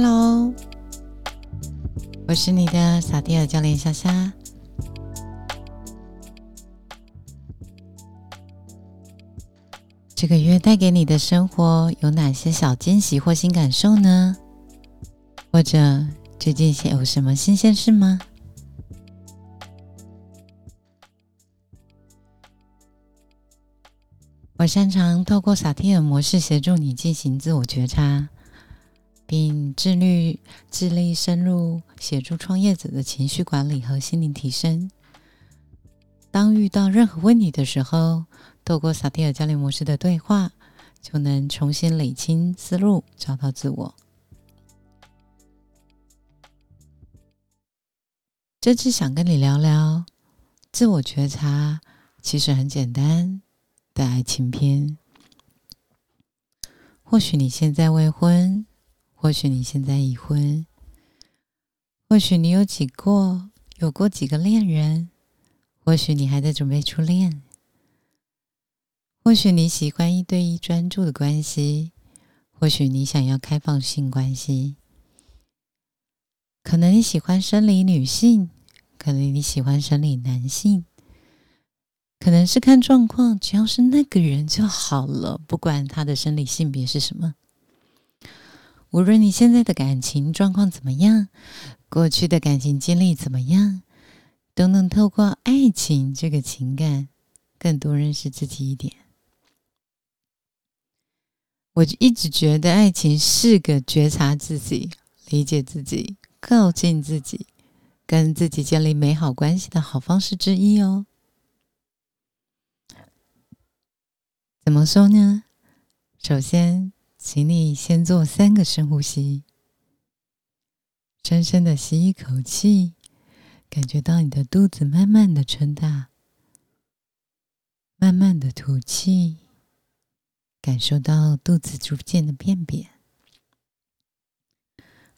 Hello，我是你的萨蒂尔教练夏夏。这个月带给你的生活有哪些小惊喜或新感受呢？或者最近有什么新鲜事吗？我擅长透过萨提尔模式协助你进行自我觉察，并致力致力深入协助创业者的情绪管理和心灵提升。当遇到任何问题的时候，透过萨提尔教练模式的对话，就能重新理清思路，找到自我。这次想跟你聊聊自我觉察，其实很简单。的爱情片，或许你现在未婚，或许你现在已婚，或许你有几过有过几个恋人，或许你还在准备初恋，或许你喜欢一对一专注的关系，或许你想要开放性关系，可能你喜欢生理女性，可能你喜欢生理男性。可能是看状况，只要是那个人就好了，不管他的生理性别是什么。无论你现在的感情状况怎么样，过去的感情经历怎么样，都能透过爱情这个情感，更多认识自己一点。我一直觉得爱情是个觉察自己、理解自己、靠近自己、跟自己建立美好关系的好方式之一哦。怎么说呢？首先，请你先做三个深呼吸，深深的吸一口气，感觉到你的肚子慢慢的撑大，慢慢的吐气，感受到肚子逐渐的变扁。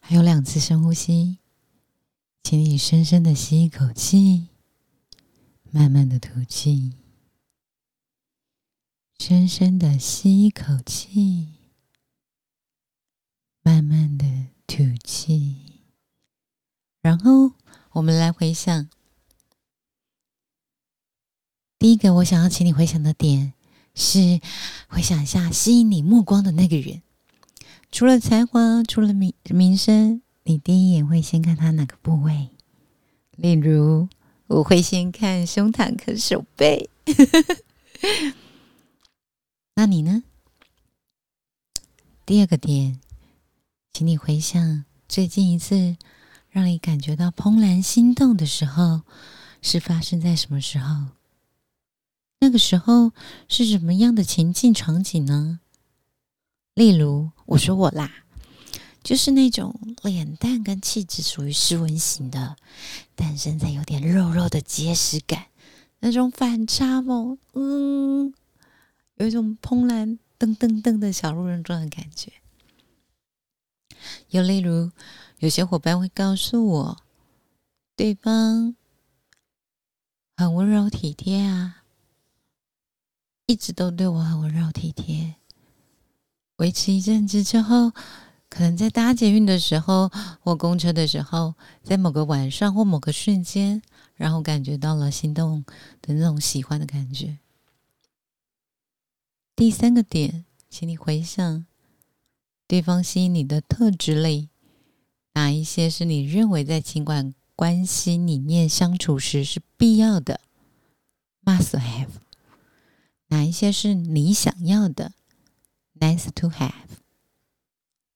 还有两次深呼吸，请你深深的吸一口气，慢慢的吐气。深深的吸一口气，慢慢的吐气，然后我们来回想。第一个，我想要请你回想的点是，回想一下吸引你目光的那个人。除了才华，除了名名声，你第一眼会先看他哪个部位？例如，我会先看胸膛和手背。那你呢？第二个点，请你回想最近一次让你感觉到怦然心动的时候，是发生在什么时候？那个时候是什么样的情境场景呢？例如，我说我啦，就是那种脸蛋跟气质属于斯文型的，但身材有点肉肉的结实感，那种反差萌，嗯。有一种怦然噔噔噔的小鹿人状的感觉。又例如，有些伙伴会告诉我，对方很温柔体贴啊，一直都对我很温柔体贴。维持一阵子之后，可能在搭捷运的时候或公车的时候，在某个晚上或某个瞬间，然后感觉到了心动的那种喜欢的感觉。第三个点，请你回想对方吸引你的特质类，哪一些是你认为在情感关系里面相处时是必要的？Must have。哪一些是你想要的？Nice to have。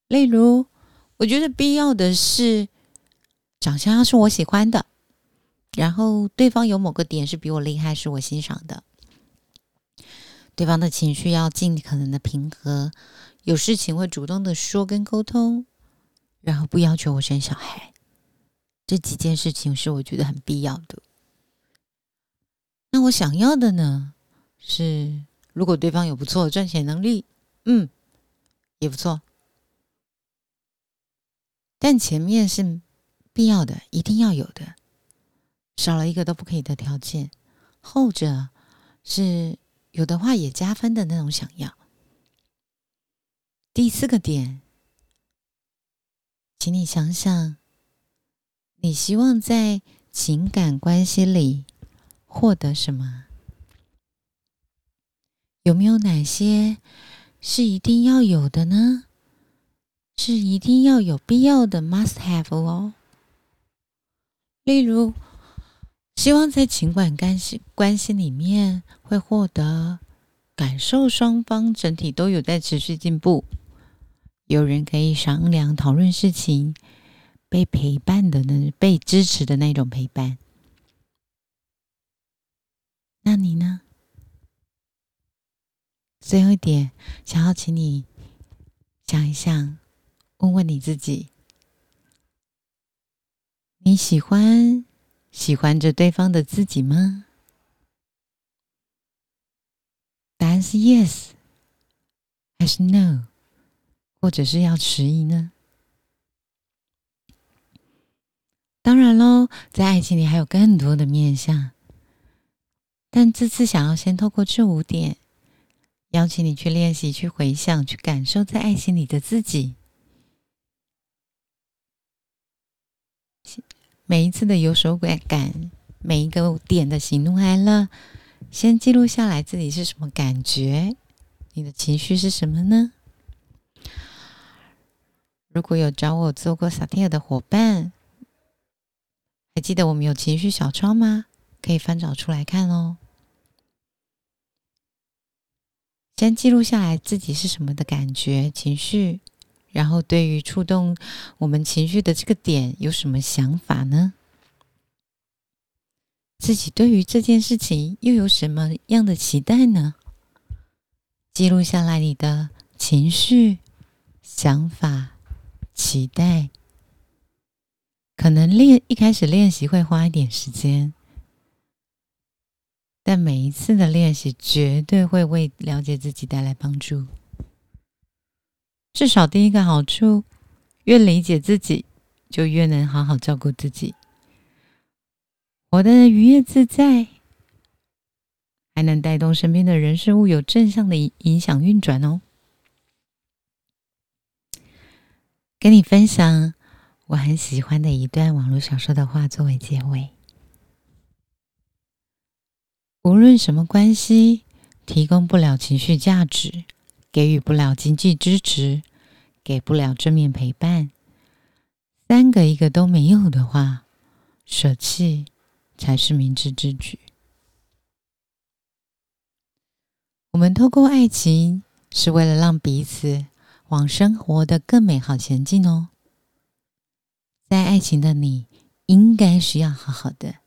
例如，我觉得必要的是长相要是我喜欢的，然后对方有某个点是比我厉害，是我欣赏的。对方的情绪要尽可能的平和，有事情会主动的说跟沟通，然后不要求我生小孩，这几件事情是我觉得很必要的。那我想要的呢，是如果对方有不错的赚钱能力，嗯，也不错，但前面是必要的，一定要有的，少了一个都不可以的条件。后者是。有的话也加分的那种想要。第四个点，请你想想，你希望在情感关系里获得什么？有没有哪些是一定要有的呢？是一定要有必要的 must have 哦。例如，希望在情感关系关系里面会获得感受双方整体都有在持续进步，有人可以商量讨论事情，被陪伴的那，被支持的那种陪伴。那你呢？最后一点，想要请你想一想。问问你自己：你喜欢喜欢着对方的自己吗？答案是 yes 还是 no，或者是要迟疑呢？当然喽，在爱情里还有更多的面向，但这次想要先透过这五点，邀请你去练习、去回想、去感受在爱情里的自己。每一次的有手感，每一个点的喜怒哀乐，先记录下来自己是什么感觉，你的情绪是什么呢？如果有找我做过萨提尔的伙伴，还记得我们有情绪小窗吗？可以翻找出来看哦。先记录下来自己是什么的感觉、情绪。然后，对于触动我们情绪的这个点，有什么想法呢？自己对于这件事情又有什么样的期待呢？记录下来你的情绪、想法、期待。可能练一开始练习会花一点时间，但每一次的练习绝对会为了解自己带来帮助。至少第一个好处，越理解自己，就越能好好照顾自己，活得愉悦自在，还能带动身边的人事物有正向的影响运转哦。跟你分享我很喜欢的一段网络小说的话作为结尾：无论什么关系，提供不了情绪价值。给予不了经济支持，给不了正面陪伴，三个一个都没有的话，舍弃才是明智之举。我们透过爱情，是为了让彼此往生活的更美好前进哦。在爱情的你，应该是要好好的，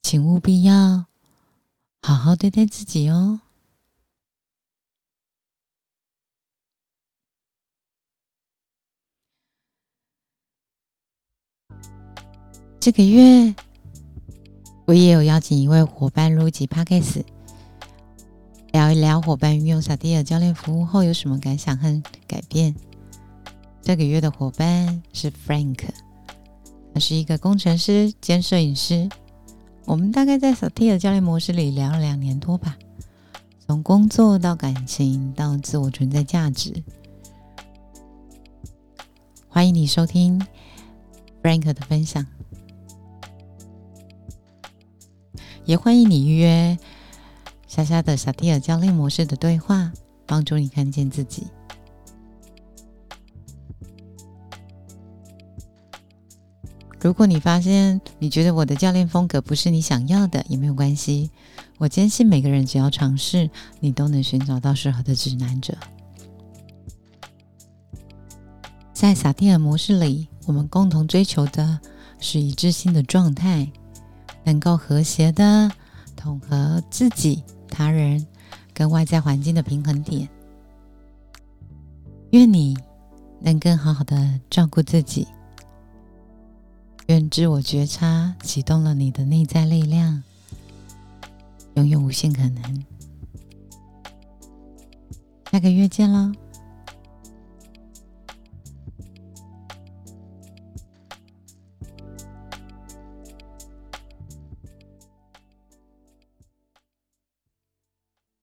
请务必要好好对待自己哦。这个月，我也有邀请一位伙伴录集 Podcast，聊一聊伙伴运用萨蒂尔教练服务后有什么感想和改变。这个月的伙伴是 Frank，他是一个工程师兼摄影师。我们大概在萨蒂尔教练模式里聊了两年多吧，从工作到感情到自我存在价值。欢迎你收听 Frank 的分享。也欢迎你预约莎莎的萨蒂尔教练模式的对话，帮助你看见自己。如果你发现你觉得我的教练风格不是你想要的，也没有关系。我坚信每个人只要尝试，你都能寻找到适合的指南者。在萨蒂尔模式里，我们共同追求的是一致性的状态。能够和谐的统合自己、他人跟外在环境的平衡点。愿你能更好好的照顾自己。愿自我觉察启动了你的内在力量，拥有无限可能。下个月见喽！